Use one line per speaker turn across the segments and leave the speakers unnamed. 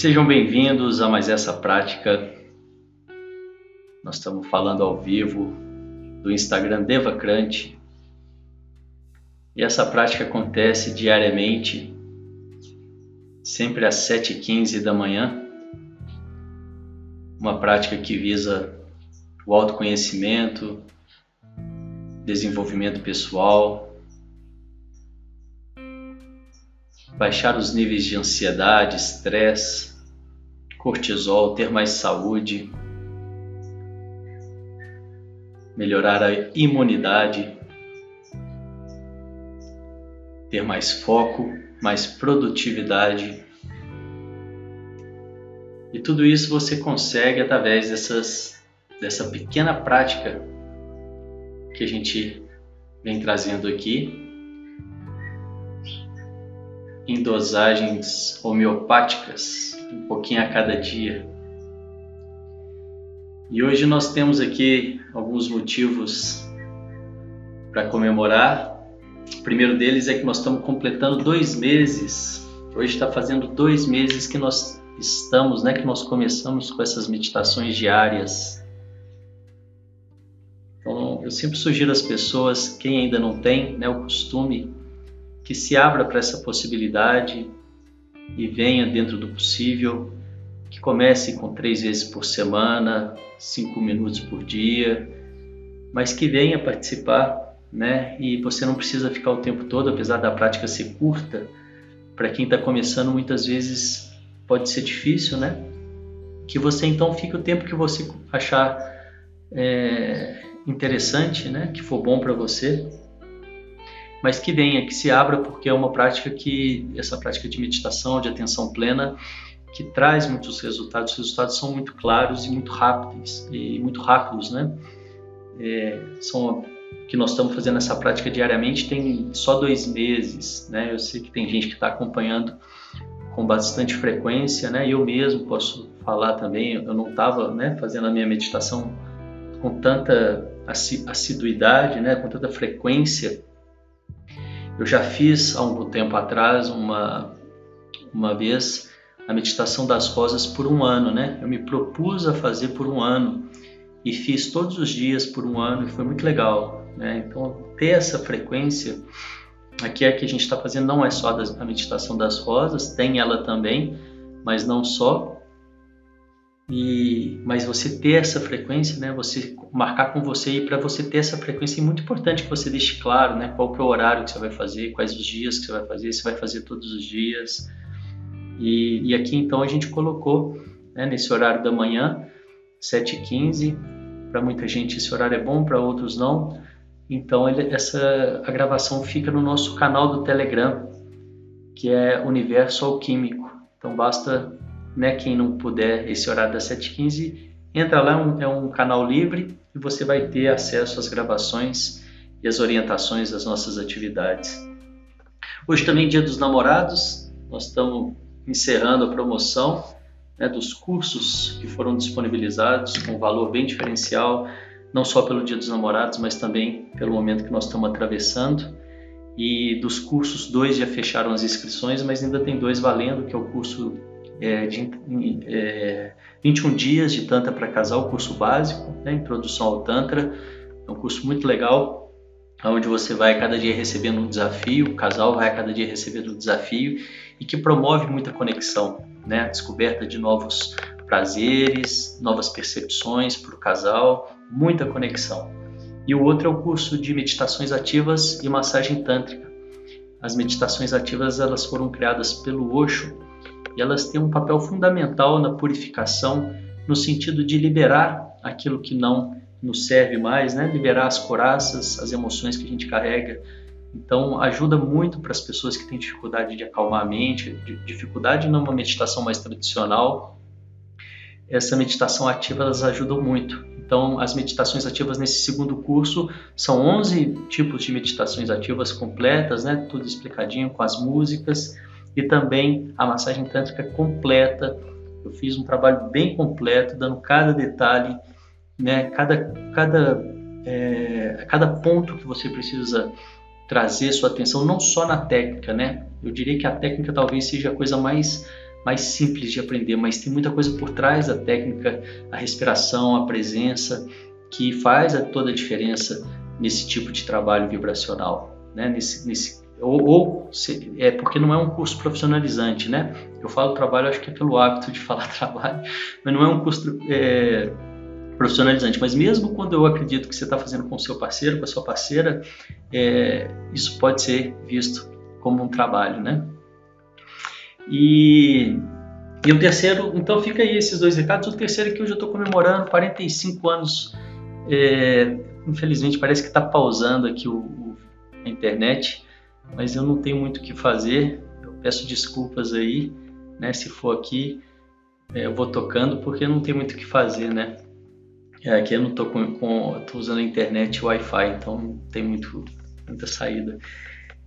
Sejam bem-vindos a mais essa prática. Nós estamos falando ao vivo do Instagram Devacrante. E essa prática acontece diariamente, sempre às 7h15 da manhã. Uma prática que visa o autoconhecimento, desenvolvimento pessoal, baixar os níveis de ansiedade, estresse, cortisol, ter mais saúde, melhorar a imunidade, ter mais foco, mais produtividade. E tudo isso você consegue através dessas, dessa pequena prática que a gente vem trazendo aqui em dosagens homeopáticas, um pouquinho a cada dia. E hoje nós temos aqui alguns motivos para comemorar. O primeiro deles é que nós estamos completando dois meses. Hoje está fazendo dois meses que nós estamos, né, que nós começamos com essas meditações diárias. Então, eu sempre sugiro às pessoas, quem ainda não tem né, o costume, que se abra para essa possibilidade e venha dentro do possível, que comece com três vezes por semana, cinco minutos por dia, mas que venha participar, né? E você não precisa ficar o tempo todo, apesar da prática ser curta. Para quem está começando, muitas vezes pode ser difícil, né? Que você então fique o tempo que você achar é, interessante, né? Que for bom para você mas que venha, que se abra, porque é uma prática que, essa prática de meditação, de atenção plena, que traz muitos resultados. Os resultados são muito claros e muito rápidos, e muito rápidos, né? É, são que nós estamos fazendo essa prática diariamente tem só dois meses, né? Eu sei que tem gente que está acompanhando com bastante frequência, né? Eu mesmo posso falar também. Eu não estava, né, fazendo a minha meditação com tanta assiduidade, né, com tanta frequência eu já fiz há algum tempo atrás uma, uma vez a meditação das rosas por um ano, né? Eu me propus a fazer por um ano e fiz todos os dias por um ano e foi muito legal, né? Então ter essa frequência aqui é que a gente está fazendo não é só a meditação das rosas, tem ela também, mas não só. E, mas você ter essa frequência, né? Você marcar com você e para você ter essa frequência é muito importante que você deixe claro, né? Qual que é o horário que você vai fazer, quais os dias que você vai fazer, se vai fazer todos os dias. E, e aqui então a gente colocou né, nesse horário da manhã, 7h15. Para muita gente esse horário é bom, para outros não. Então ele, essa a gravação fica no nosso canal do Telegram, que é Universo Alquímico. Então basta né, quem não puder esse horário das 7h15, entra lá, é um, é um canal livre e você vai ter acesso às gravações e às orientações das nossas atividades. Hoje também é dia dos namorados, nós estamos encerrando a promoção né, dos cursos que foram disponibilizados com valor bem diferencial, não só pelo dia dos namorados, mas também pelo momento que nós estamos atravessando. E dos cursos, dois já fecharam as inscrições, mas ainda tem dois valendo, que é o curso é, de é, 21 dias de Tantra para casal, curso básico, né, Introdução ao Tantra. É um curso muito legal, onde você vai cada dia recebendo um desafio, o casal vai cada dia recebendo um desafio e que promove muita conexão, né, descoberta de novos prazeres, novas percepções para o casal, muita conexão. E o outro é o curso de meditações ativas e massagem tântrica. As meditações ativas elas foram criadas pelo Osho e elas têm um papel fundamental na purificação, no sentido de liberar aquilo que não nos serve mais, né? liberar as coraças, as emoções que a gente carrega. Então, ajuda muito para as pessoas que têm dificuldade de acalmar a mente, dificuldade numa meditação mais tradicional. Essa meditação ativa elas ajudam muito. Então, as meditações ativas nesse segundo curso são 11 tipos de meditações ativas completas, né? tudo explicadinho com as músicas e também a massagem tântrica completa. Eu fiz um trabalho bem completo, dando cada detalhe, né, cada, cada, é, cada ponto que você precisa trazer sua atenção, não só na técnica, né? Eu diria que a técnica talvez seja a coisa mais mais simples de aprender, mas tem muita coisa por trás da técnica, a respiração, a presença, que faz toda a diferença nesse tipo de trabalho vibracional, né? Nesse, nesse ou, ou se, é porque não é um curso profissionalizante, né? Eu falo trabalho, acho que é pelo hábito de falar trabalho, mas não é um curso é, profissionalizante. Mas mesmo quando eu acredito que você está fazendo com o seu parceiro, com a sua parceira, é, isso pode ser visto como um trabalho, né? E, e o terceiro, então fica aí esses dois recados. O terceiro é que hoje eu estou comemorando 45 anos. É, infelizmente parece que está pausando aqui o, o, a internet, mas eu não tenho muito o que fazer. Eu peço desculpas aí, né? Se for aqui, é, eu vou tocando porque não tem muito o que fazer, né? É, aqui eu não estou com, com tô usando a internet e Wi-Fi, então não tem muito, muita saída.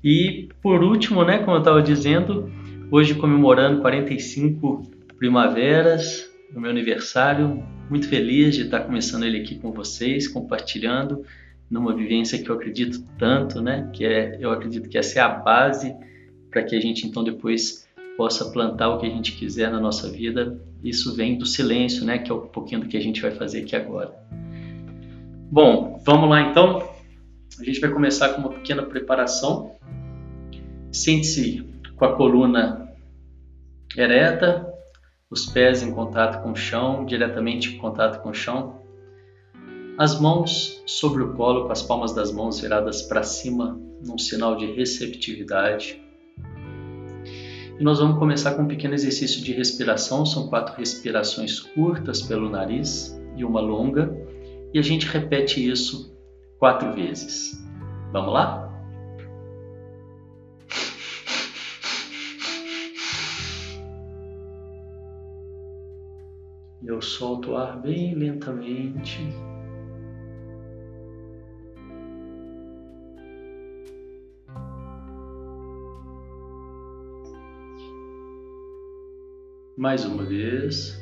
E por último, né, como eu estava dizendo, hoje comemorando 45 primaveras, no meu aniversário, muito feliz de estar começando ele aqui com vocês, compartilhando numa vivência que eu acredito tanto, né, que é, eu acredito que essa é a base para que a gente então depois possa plantar o que a gente quiser na nossa vida. Isso vem do silêncio, né, que é um pouquinho do que a gente vai fazer aqui agora. Bom, vamos lá então. A gente vai começar com uma pequena preparação. Sente-se com a coluna ereta, os pés em contato com o chão, diretamente em contato com o chão. As mãos sobre o colo, com as palmas das mãos viradas para cima, num sinal de receptividade. E nós vamos começar com um pequeno exercício de respiração. São quatro respirações curtas pelo nariz e uma longa. E a gente repete isso quatro vezes. Vamos lá? Eu solto o ar bem lentamente. Mais uma vez.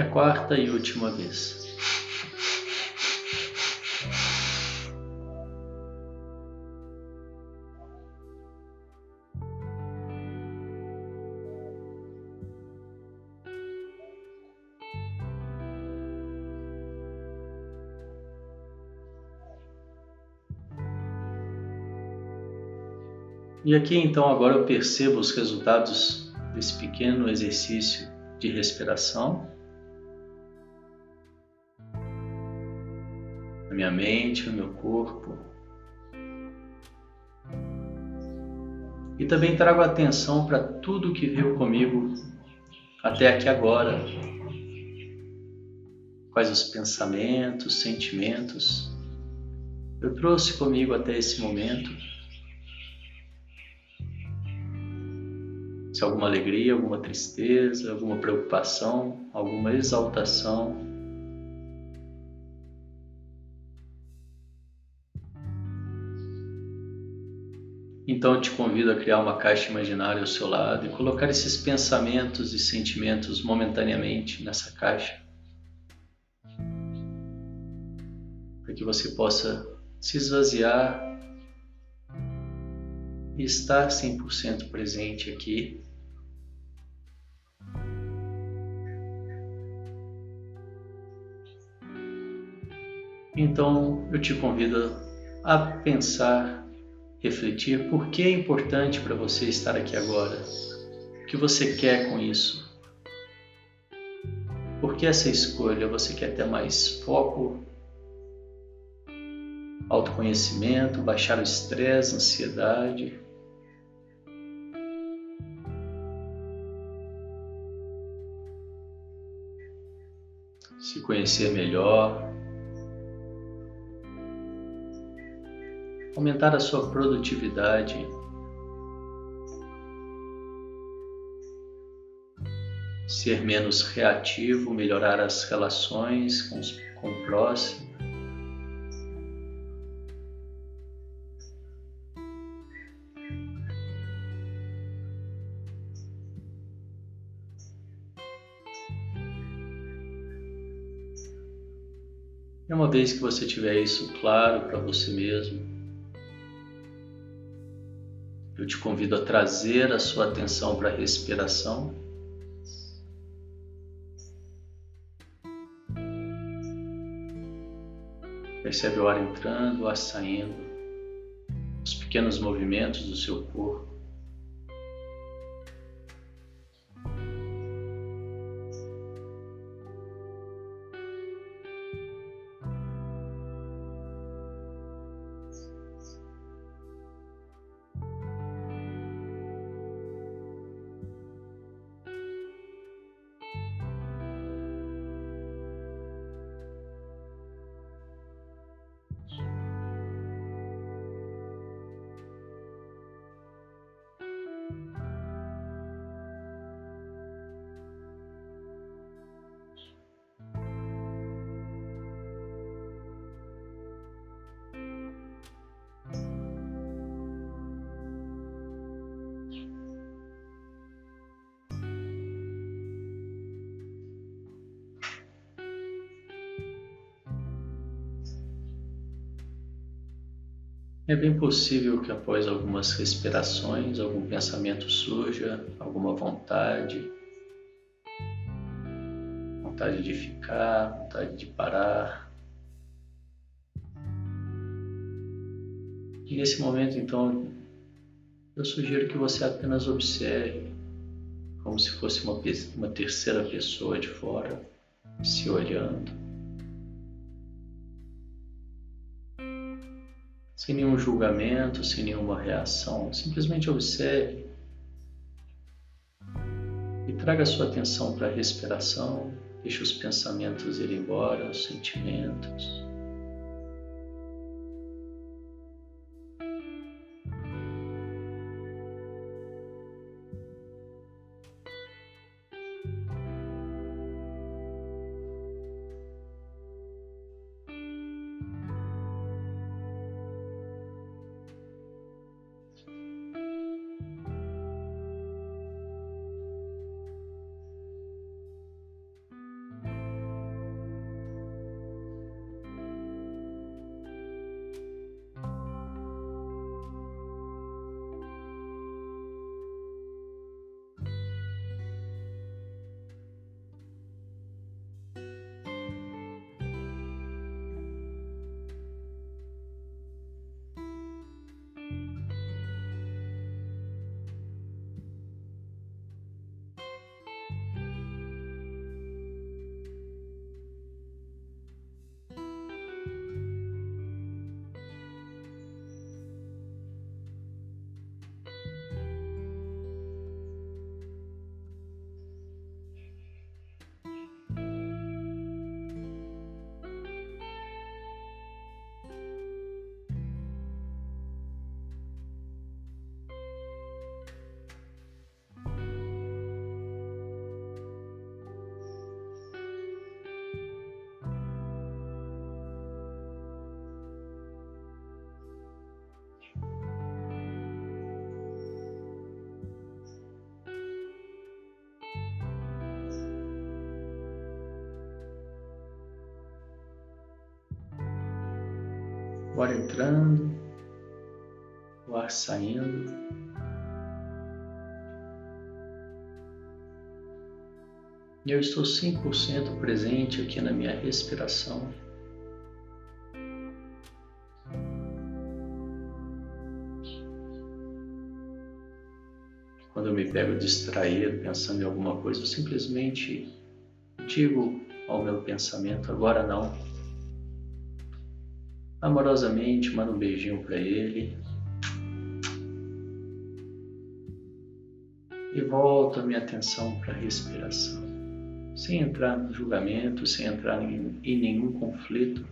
A quarta e última vez. E aqui então agora eu percebo os resultados desse pequeno exercício de respiração. Na minha mente, no meu corpo. E também trago atenção para tudo que veio comigo até aqui agora. Quais os pensamentos, sentimentos eu trouxe comigo até esse momento. se alguma alegria, alguma tristeza, alguma preocupação, alguma exaltação. Então eu te convido a criar uma caixa imaginária ao seu lado e colocar esses pensamentos e sentimentos momentaneamente nessa caixa. Para que você possa se esvaziar e estar 100% presente aqui Então eu te convido a pensar, refletir por que é importante para você estar aqui agora. O que você quer com isso? Por que essa escolha? Você quer ter mais foco, autoconhecimento, baixar o estresse, ansiedade? Se conhecer melhor, aumentar a sua produtividade. Ser menos reativo, melhorar as relações com, os, com o próximo. E uma vez que você tiver isso claro para você mesmo, te convido a trazer a sua atenção para a respiração. Percebe o ar entrando, o ar saindo, os pequenos movimentos do seu corpo. É bem possível que após algumas respirações, algum pensamento surja, alguma vontade, vontade de ficar, vontade de parar. E nesse momento, então, eu sugiro que você apenas observe, como se fosse uma, uma terceira pessoa de fora, se olhando. Sem nenhum julgamento, sem nenhuma reação. Simplesmente observe e traga sua atenção para a respiração, deixe os pensamentos ir embora, os sentimentos. O ar entrando, o ar saindo. Eu estou 100% presente aqui na minha respiração. Quando eu me pego distraído, pensando em alguma coisa, eu simplesmente digo ao meu pensamento: agora não amorosamente, manda um beijinho para ele. E volto a minha atenção para a respiração. sem entrar no julgamento, sem entrar em, em nenhum conflito.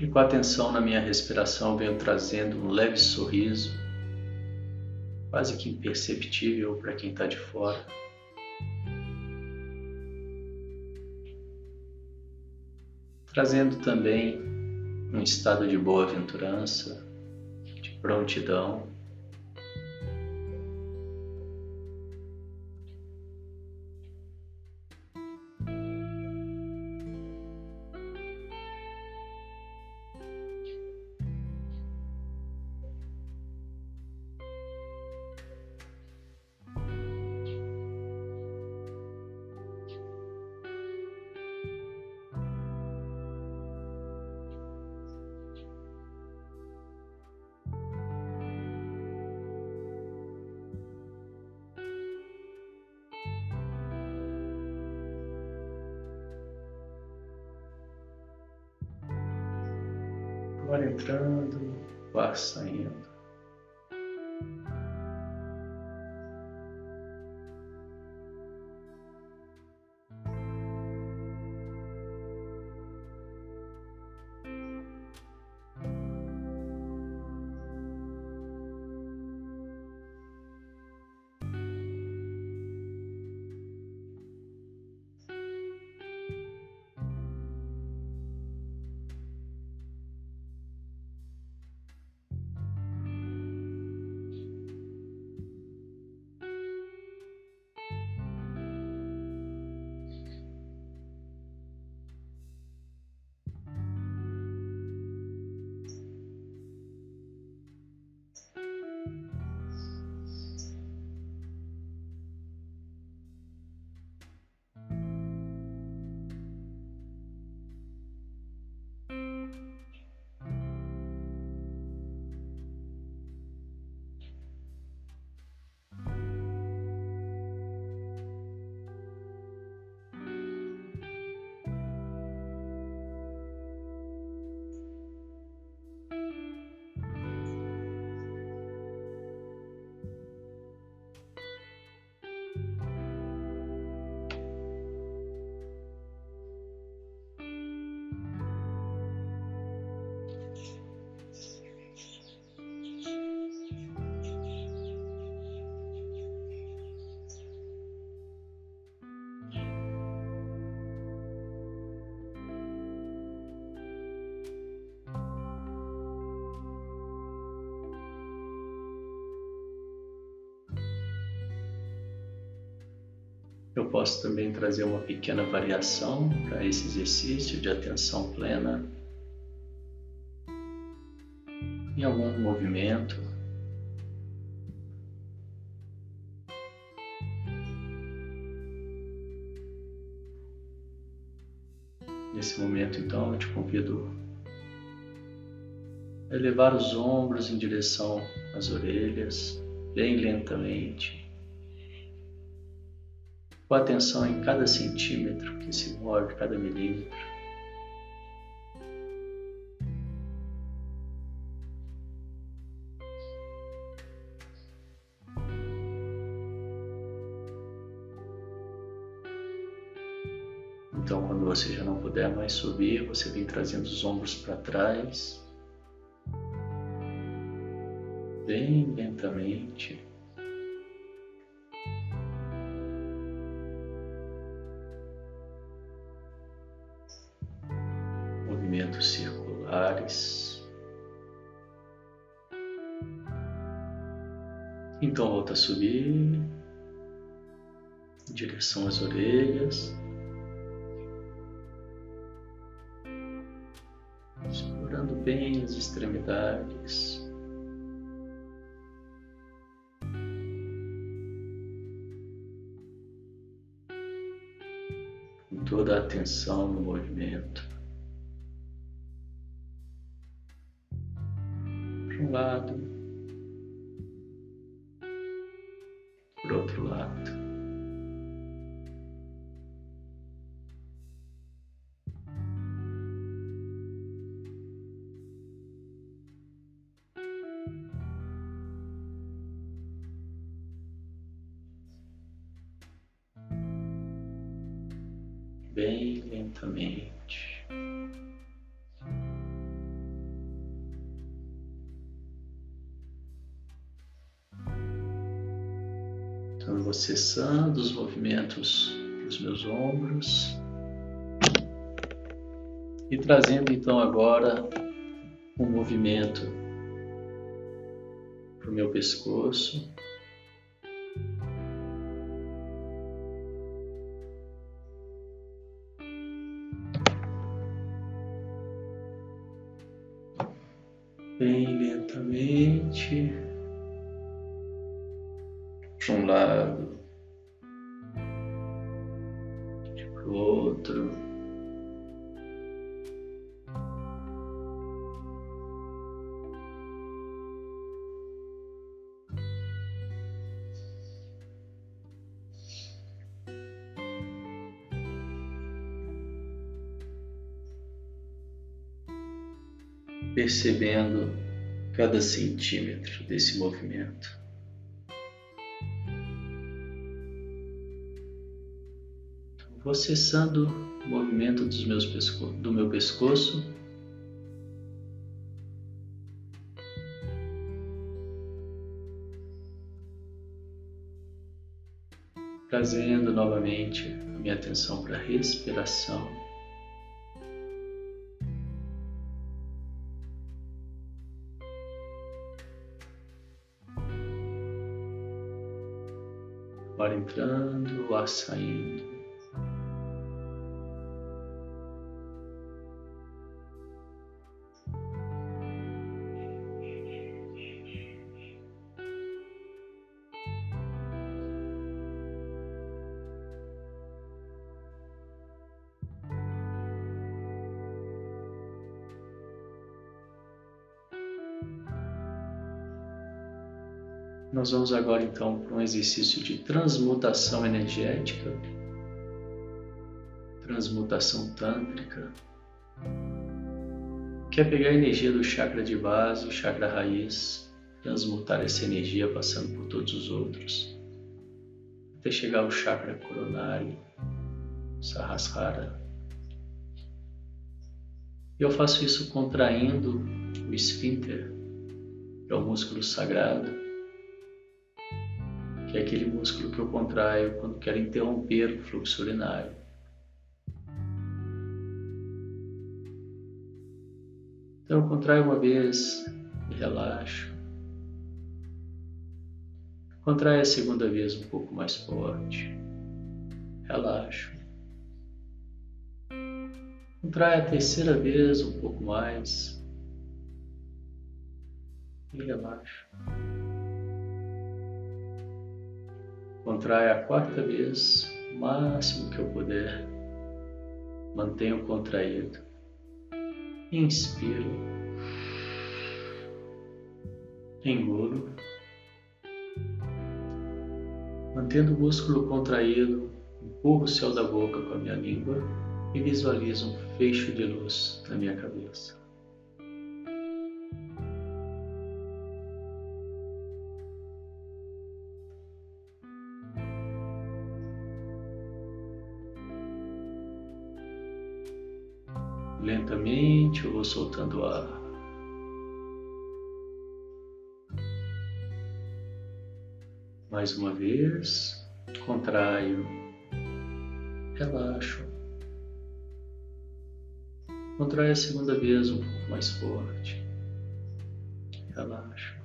E com atenção na minha respiração, venho trazendo um leve sorriso, quase que imperceptível para quem está de fora. Trazendo também um estado de boa-aventurança, de prontidão. Agora entrando, ar saindo. Posso também trazer uma pequena variação para esse exercício de atenção plena em algum movimento. Nesse momento, então, eu te convido a elevar os ombros em direção às orelhas, bem lentamente com atenção em cada centímetro que se move, cada milímetro. Então, quando você já não puder mais subir, você vem trazendo os ombros para trás, bem lentamente. Movimentos circulares. Então volta a subir em direção às orelhas. Explorando bem as extremidades. Com toda a atenção no movimento. Para Cessando os movimentos dos meus ombros e trazendo então agora um movimento para o meu pescoço. Percebendo cada centímetro desse movimento. Vou cessando o movimento dos meus pesco do meu pescoço. Trazendo novamente a minha atenção para a respiração. Entrando, ar saindo. Nós vamos agora então para um exercício de transmutação energética, transmutação tântrica, que é pegar a energia do chakra de base, o chakra raiz, transmutar essa energia passando por todos os outros, até chegar ao chakra coronário, Sahasrara. Eu faço isso contraindo o esfíncter, que é o músculo sagrado, que é aquele músculo que eu contraio quando quero interromper o fluxo urinário. Então eu contraio uma vez e relaxo. Contrai a segunda vez um pouco mais forte. Relaxo. Contrai a terceira vez um pouco mais. E relaxo. Contrai a quarta vez, o máximo que eu puder. Mantenho contraído. Inspiro. Engulo. Mantendo o músculo contraído, empurro o céu da boca com a minha língua e visualizo um fecho de luz na minha cabeça. Soltando ar. Mais uma vez, contraio, relaxo. Contrai a segunda vez um pouco mais forte. Relaxa.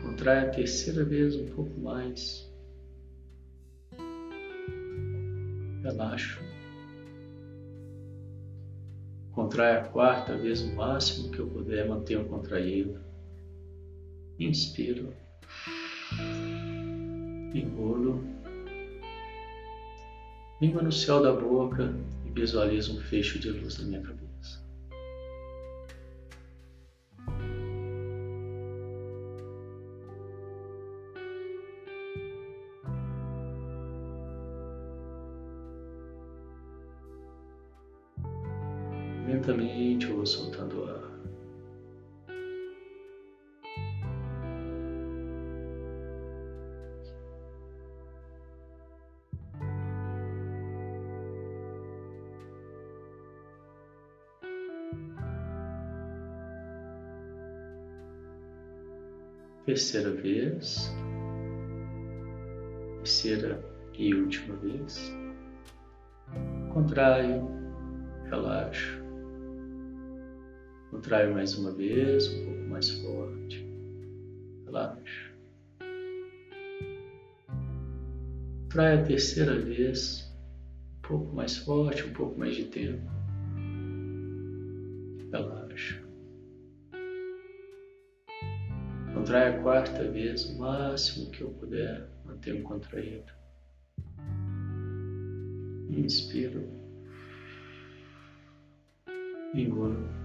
Contrai a terceira vez um pouco mais. Relaxa. Contrai a quarta vez o máximo que eu puder, mantenha contraído. Inspiro. Engulo. Língua no céu da boca e visualizo um fecho de luz na minha cabeça. Lentamente eu vou soltando o ar. terceira vez, terceira e última vez. Contraio, relaxo. Contraio mais uma vez, um pouco mais forte. Relaxo. Contraio a terceira vez, um pouco mais forte, um pouco mais de tempo. Relaxo. Contrai a quarta vez o máximo que eu puder, manter contraído. Inspiro. Engulo.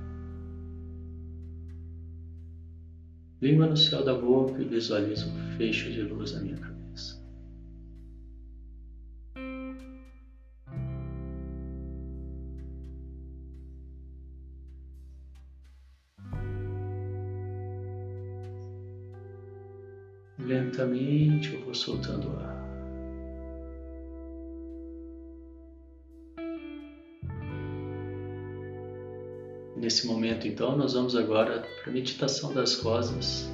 Língua no céu da boca e visualizo um fecho de luz na minha cabeça. Lentamente eu vou soltando o ar. Nesse momento, então, nós vamos agora para a meditação das rosas.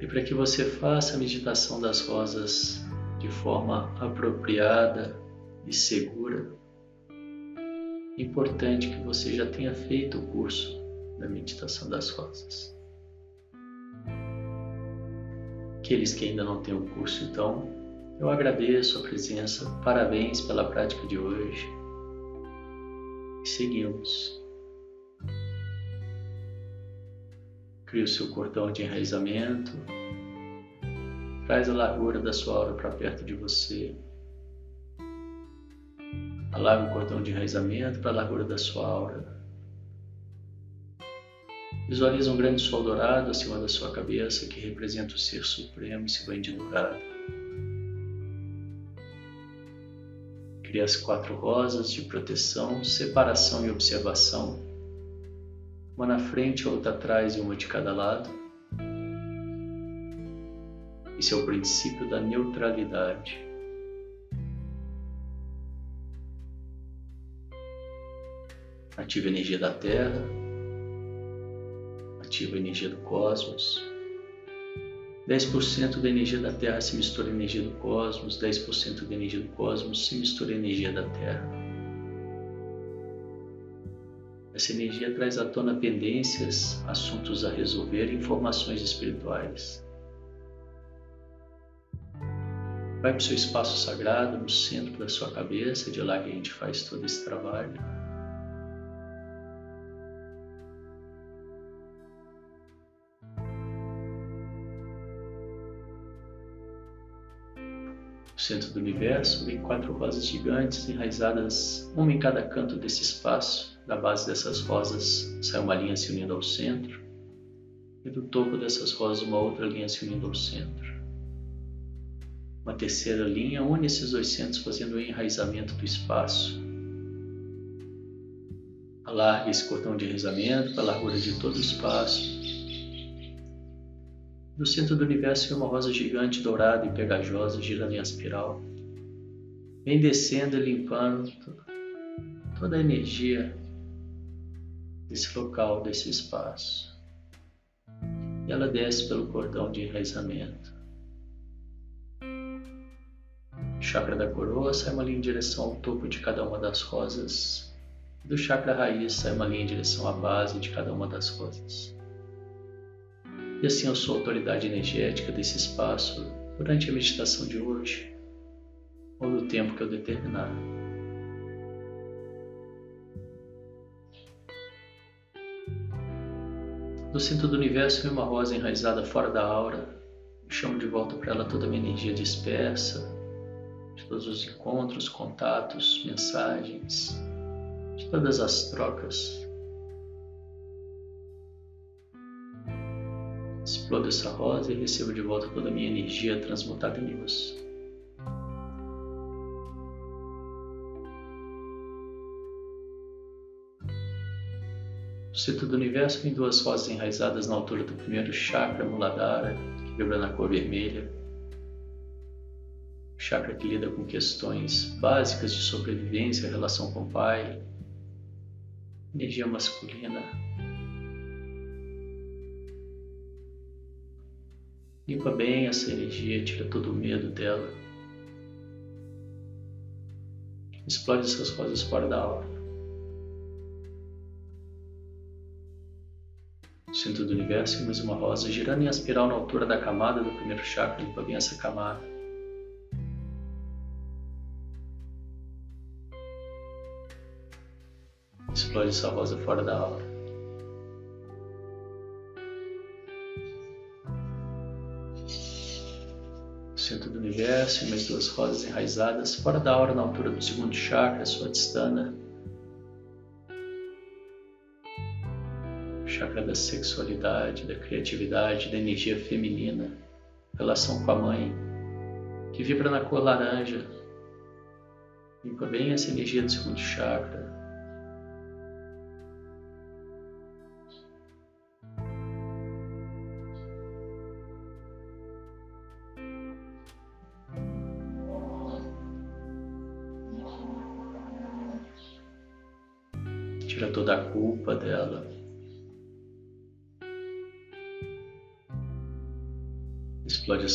E para que você faça a meditação das rosas de forma apropriada e segura, é importante que você já tenha feito o curso da meditação das rosas. Aqueles que ainda não têm o curso, então, eu agradeço a presença, parabéns pela prática de hoje. E seguimos. Crie o seu cordão de enraizamento. Traz a largura da sua aura para perto de você. Alarga o cordão de enraizamento para a largura da sua aura. Visualiza um grande sol dourado acima da sua cabeça que representa o Ser Supremo e se banhe dourado. Cria as quatro rosas de proteção, separação e observação, uma na frente, outra atrás e uma de cada lado. Esse é o princípio da neutralidade. Ativa a energia da Terra, ativa a energia do cosmos. 10% da energia da Terra se mistura à energia do cosmos, 10% da energia do cosmos se mistura à energia da Terra. Essa energia traz à tona pendências, assuntos a resolver e informações espirituais. Vai para o seu espaço sagrado, no centro da sua cabeça, de lá que a gente faz todo esse trabalho. Centro do universo, vem quatro rosas gigantes enraizadas, uma em cada canto desse espaço. Da base dessas rosas sai uma linha se unindo ao centro, e do topo dessas rosas uma outra linha se unindo ao centro. Uma terceira linha une esses dois centros, fazendo o enraizamento do espaço. Alargue esse cordão de enraizamento para a largura de todo o espaço no centro do universo uma rosa gigante, dourada e pegajosa, girando em espiral. vem descendo e limpando toda a energia desse local, desse espaço. E ela desce pelo cordão de enraizamento. O chakra da coroa sai uma linha em direção ao topo de cada uma das rosas. Do chakra raiz sai uma linha em direção à base de cada uma das rosas. E assim eu sou a autoridade energética desse espaço durante a meditação de hoje, ou no tempo que eu determinar. Do centro do universo vem uma rosa enraizada fora da aura. Eu chamo de volta para ela toda a minha energia dispersa, de todos os encontros, contatos, mensagens, de todas as trocas Explodo essa rosa e recebo de volta toda a minha energia transmutada em luz. No centro do universo vem duas rosas enraizadas na altura do primeiro chakra, Muladhara, que vibra na cor vermelha. chakra que lida com questões básicas de sobrevivência, relação com o pai, energia masculina, Limpa bem essa energia, tira todo o medo dela. Explode essas rosas fora da aura. centro do universo, mais uma rosa girando em espiral na altura da camada do primeiro chakra. Limpa bem essa camada. Explode essa rosa fora da aura. Centro do universo, mais duas rosas enraizadas fora da aura na altura do segundo chakra, sua distana. Chakra da sexualidade, da criatividade, da energia feminina, relação com a mãe, que vibra na cor laranja. Limpa bem essa energia do segundo chakra,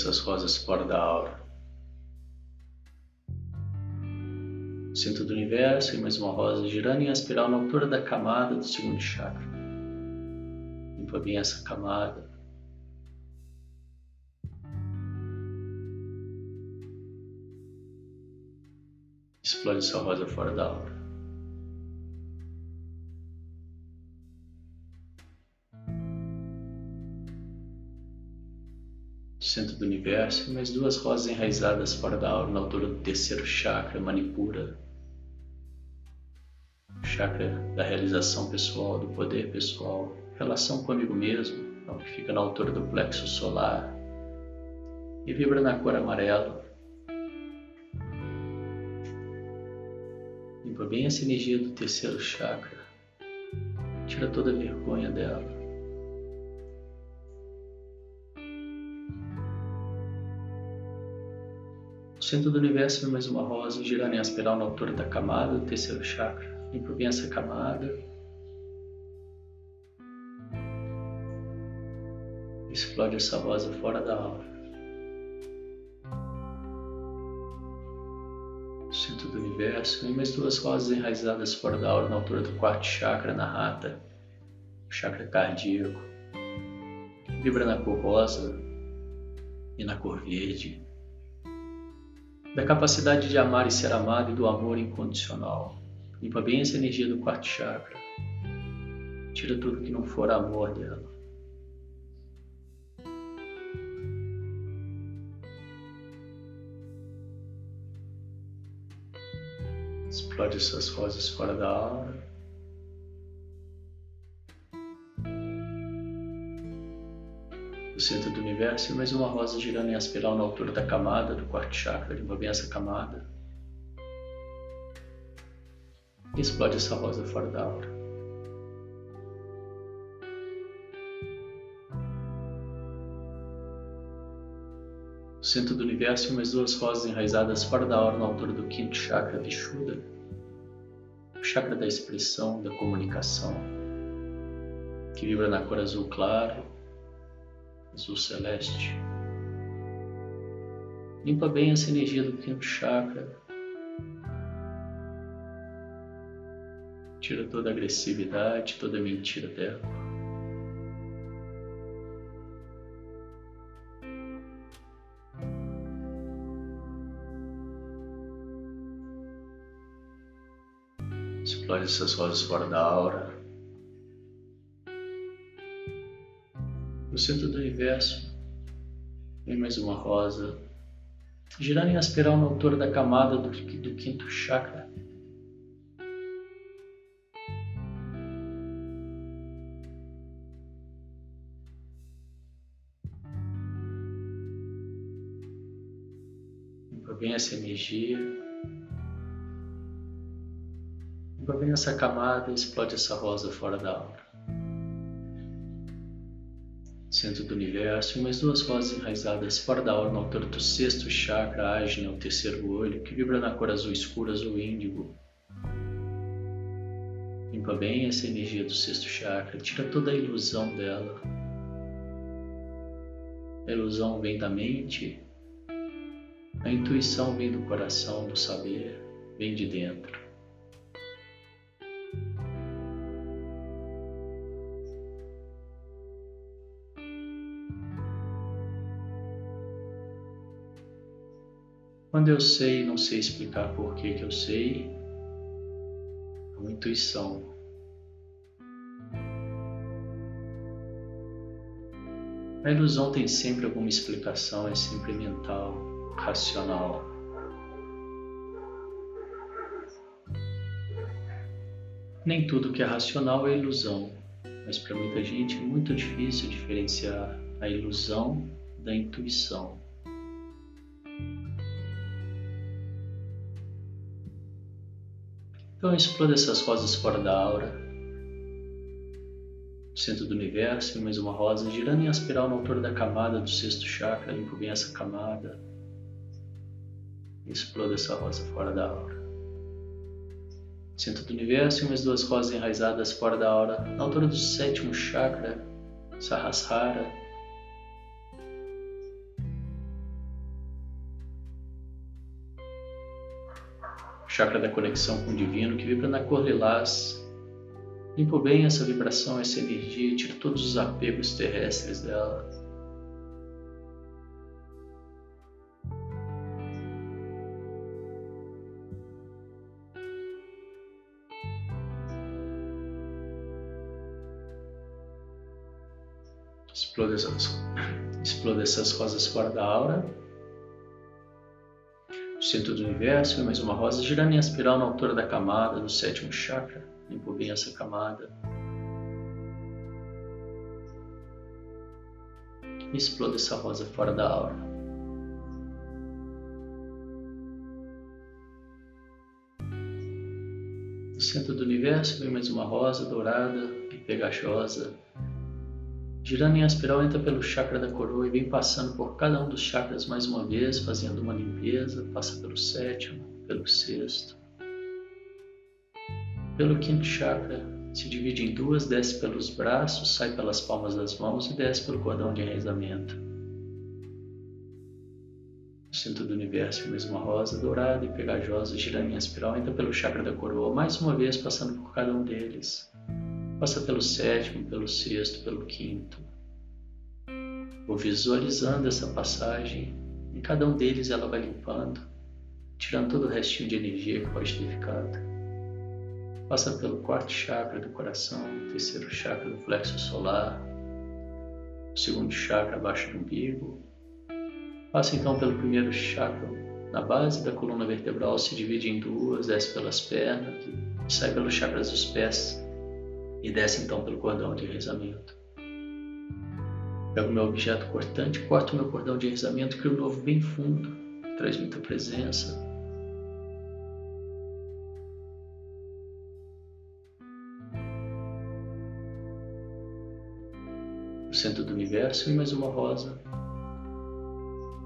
essas rosas fora da aura. Centro do universo e mais uma rosa girando em espiral na altura da camada do segundo chakra. Limpa bem essa camada. Explode essa rosa fora da aura. Centro do universo, mais duas rosas enraizadas fora da aura, na altura do terceiro chakra, Manipura. Chakra da realização pessoal, do poder pessoal, relação comigo mesmo, que fica na altura do plexo solar e vibra na cor amarela. Limpa bem essa energia do terceiro chakra, tira toda a vergonha dela. Centro do universo mais uma rosa girando em espiral na altura da camada do terceiro chakra. Limpa bem essa camada. Explode essa rosa fora da aura. Centro do universo, e mais duas rosas enraizadas fora da aura na altura do quarto chakra, na rata, chakra cardíaco. Vibra na cor rosa e na cor verde da capacidade de amar e ser amado e do amor incondicional. Limpa bem essa energia do quarto chakra. Tira tudo que não for amor dela. Explode essas rosas fora da aura. No centro do universo e mais uma rosa girando em espiral na altura da camada do quarto chakra, bem essa camada. E explode essa rosa fora da aura. centro do universo mais duas rosas enraizadas fora da hora na altura do quinto chakra Vishuddha, o chakra da expressão, da comunicação, que vibra na cor azul claro, azul celeste. Limpa bem essa energia do quinto chakra. Tira toda a agressividade, toda a mentira dela. Explore essas rosas fora da aura. No centro do universo, vem mais uma rosa, girando em espiral na altura da camada do, do quinto chakra. Bem essa energia. Bem essa camada e explode essa rosa fora da aura. Centro do universo, e mais duas rosas enraizadas fora da aura na altura do sexto chakra, Ajna, o terceiro olho, que vibra na cor azul escura, azul índigo. Limpa bem essa energia do sexto chakra, tira toda a ilusão dela. A ilusão vem da mente, a intuição vem do coração, do saber, vem de dentro. Quando eu sei, não sei explicar por que, que eu sei, é uma intuição. A ilusão tem sempre alguma explicação, é sempre mental, racional. Nem tudo que é racional é ilusão, mas para muita gente é muito difícil diferenciar a ilusão da intuição. Então exploda essas rosas fora da aura, centro do universo, mais uma rosa girando em espiral na altura da camada do sexto chakra, limpo bem essa camada. Exploda essa rosa fora da aura. Centro do universo mais duas rosas enraizadas fora da aura, na altura do sétimo chakra, Sahasrara, chakra da conexão com o divino, que vibra na cor lilás. Limpo bem essa vibração, essa energia, tira todos os apegos terrestres dela. Exploda essas, exploda essas rosas fora da aura centro do universo, mais uma rosa girando em espiral na altura da camada do sétimo chakra. Limpo bem essa camada. E exploda essa rosa fora da aura. No centro do universo vem mais uma rosa dourada e pegajosa Girando em espiral, entra pelo chakra da coroa e vem passando por cada um dos chakras mais uma vez, fazendo uma limpeza. Passa pelo sétimo, pelo sexto, pelo quinto chakra. Se divide em duas, desce pelos braços, sai pelas palmas das mãos e desce pelo cordão de enraizamento. No centro do universo, mesma rosa dourada e pegajosa, girando em espiral, entra pelo chakra da coroa, mais uma vez passando por cada um deles. Passa pelo sétimo, pelo sexto, pelo quinto. Vou visualizando essa passagem. Em cada um deles ela vai limpando, tirando todo o restinho de energia que pode ter ficado. Passa pelo quarto chakra do coração, terceiro chakra do flexo solar, o segundo chakra abaixo do umbigo. Passa então pelo primeiro chakra na base da coluna vertebral, se divide em duas, desce pelas pernas, sai pelos chakras dos pés e desce então pelo cordão de rezamento. Pego meu objeto cortante, corto meu cordão de rezamento, crio um novo bem fundo, traz muita presença. No centro do universo e mais uma rosa.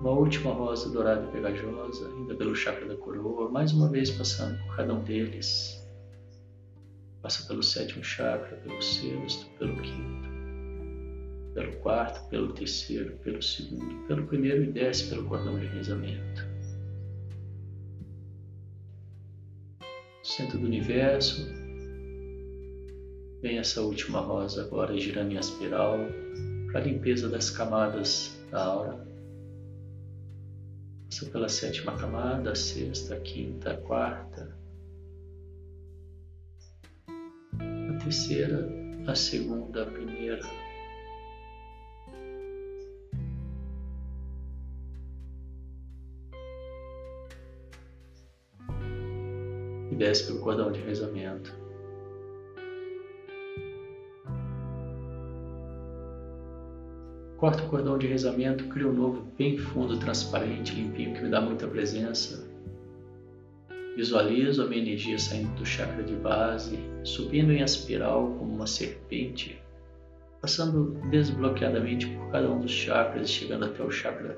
Uma última rosa dourada e pegajosa, ainda pelo chakra da coroa, mais uma vez passando por cada um deles. Passa pelo sétimo chakra, pelo sexto, pelo quinto, pelo quarto, pelo terceiro, pelo segundo, pelo primeiro e desce pelo cordão de rezamento. Centro do universo, vem essa última rosa agora girando em espiral para a limpeza das camadas da aura Passa pela sétima camada, sexta, quinta, quarta, terceira, a segunda, a primeira. E desce pelo cordão de rezamento. Corta o cordão de rezamento, cria um novo bem fundo, transparente, limpinho, que me dá muita presença. Visualizo a minha energia saindo do chakra de base, subindo em espiral como uma serpente, passando desbloqueadamente por cada um dos chakras, chegando até o chakra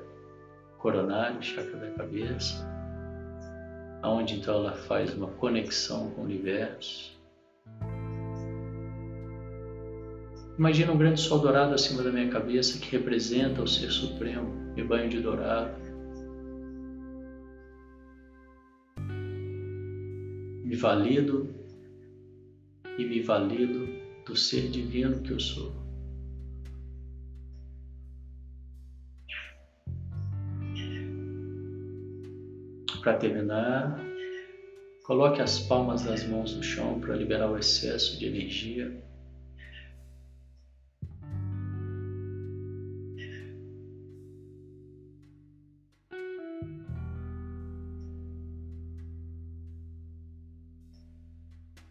coronário, chakra da cabeça, aonde então ela faz uma conexão com o universo Imagina um grande sol dourado acima da minha cabeça que representa o Ser Supremo, me banho de dourado. Me valido e me valido do Ser Divino que eu sou. Para terminar, coloque as palmas das mãos no chão para liberar o excesso de energia.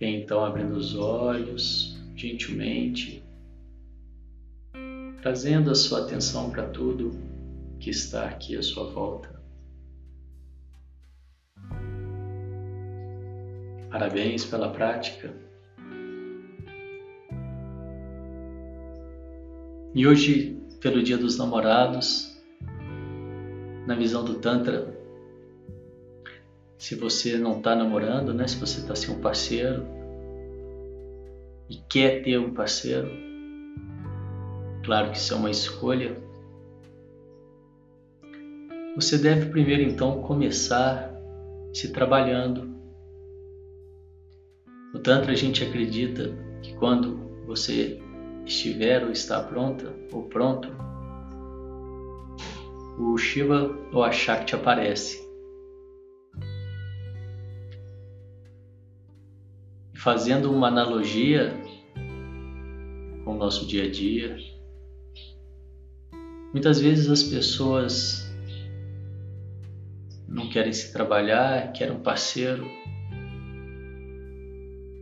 Então, abrindo os olhos gentilmente, trazendo a sua atenção para tudo que está aqui à sua volta. Parabéns pela prática. E hoje, pelo Dia dos Namorados, na visão do Tantra, se você não está namorando, né? se você está sem um parceiro e quer ter um parceiro, claro que isso é uma escolha. Você deve primeiro então começar se trabalhando. No Tantra a gente acredita que quando você estiver ou está pronta ou pronto, o Shiva ou a Shakti aparece fazendo uma analogia com o nosso dia a dia, muitas vezes as pessoas não querem se trabalhar, querem um parceiro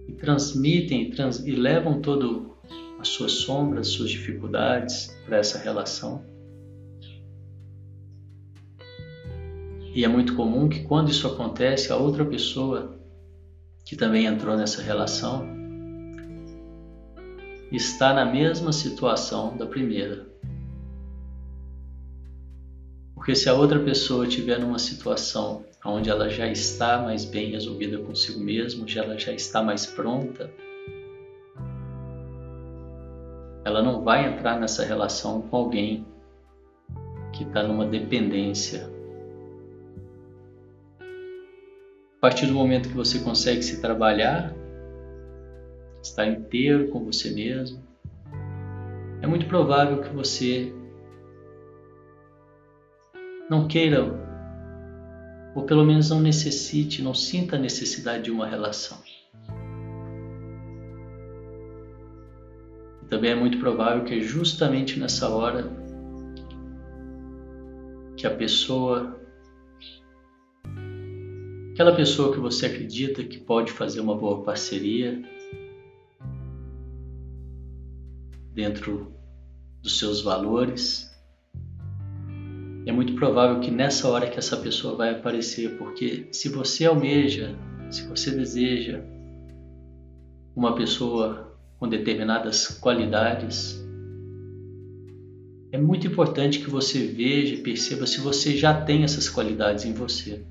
e transmitem trans, e levam todo as suas sombras, suas dificuldades para essa relação. E é muito comum que quando isso acontece, a outra pessoa que também entrou nessa relação, está na mesma situação da primeira. Porque se a outra pessoa estiver numa situação onde ela já está mais bem resolvida consigo mesma, já ela já está mais pronta, ela não vai entrar nessa relação com alguém que está numa dependência A partir do momento que você consegue se trabalhar, estar inteiro com você mesmo, é muito provável que você não queira, ou pelo menos não necessite, não sinta a necessidade de uma relação. Também é muito provável que é justamente nessa hora que a pessoa aquela pessoa que você acredita que pode fazer uma boa parceria dentro dos seus valores. É muito provável que nessa hora que essa pessoa vai aparecer, porque se você almeja, se você deseja uma pessoa com determinadas qualidades, é muito importante que você veja e perceba se você já tem essas qualidades em você.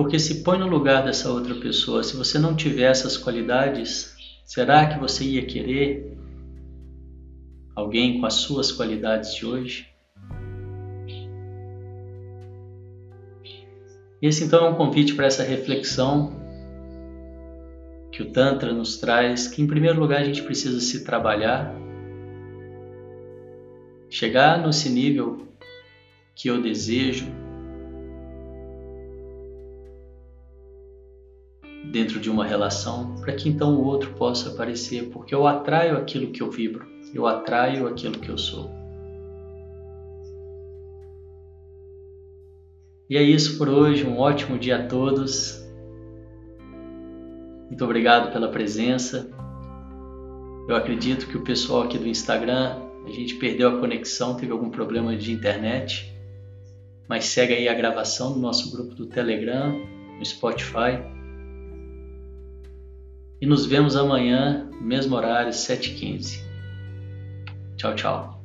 Porque se põe no lugar dessa outra pessoa, se você não tiver essas qualidades, será que você ia querer alguém com as suas qualidades de hoje? Esse então é um convite para essa reflexão que o Tantra nos traz, que em primeiro lugar a gente precisa se trabalhar, chegar nesse nível que eu desejo, dentro de uma relação, para que então o outro possa aparecer, porque eu atraio aquilo que eu vibro, eu atraio aquilo que eu sou. E é isso por hoje, um ótimo dia a todos. Muito obrigado pela presença. Eu acredito que o pessoal aqui do Instagram, a gente perdeu a conexão, teve algum problema de internet, mas segue aí a gravação do nosso grupo do Telegram, no Spotify. E nos vemos amanhã, mesmo horário, 7h15. Tchau, tchau.